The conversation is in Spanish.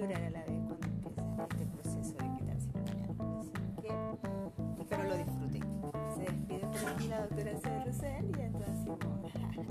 llorar a la vez cuando empieza este proceso de quitarse la Así que espero lo disfruten. Se despide por aquí la doctora C. Rosel y entonces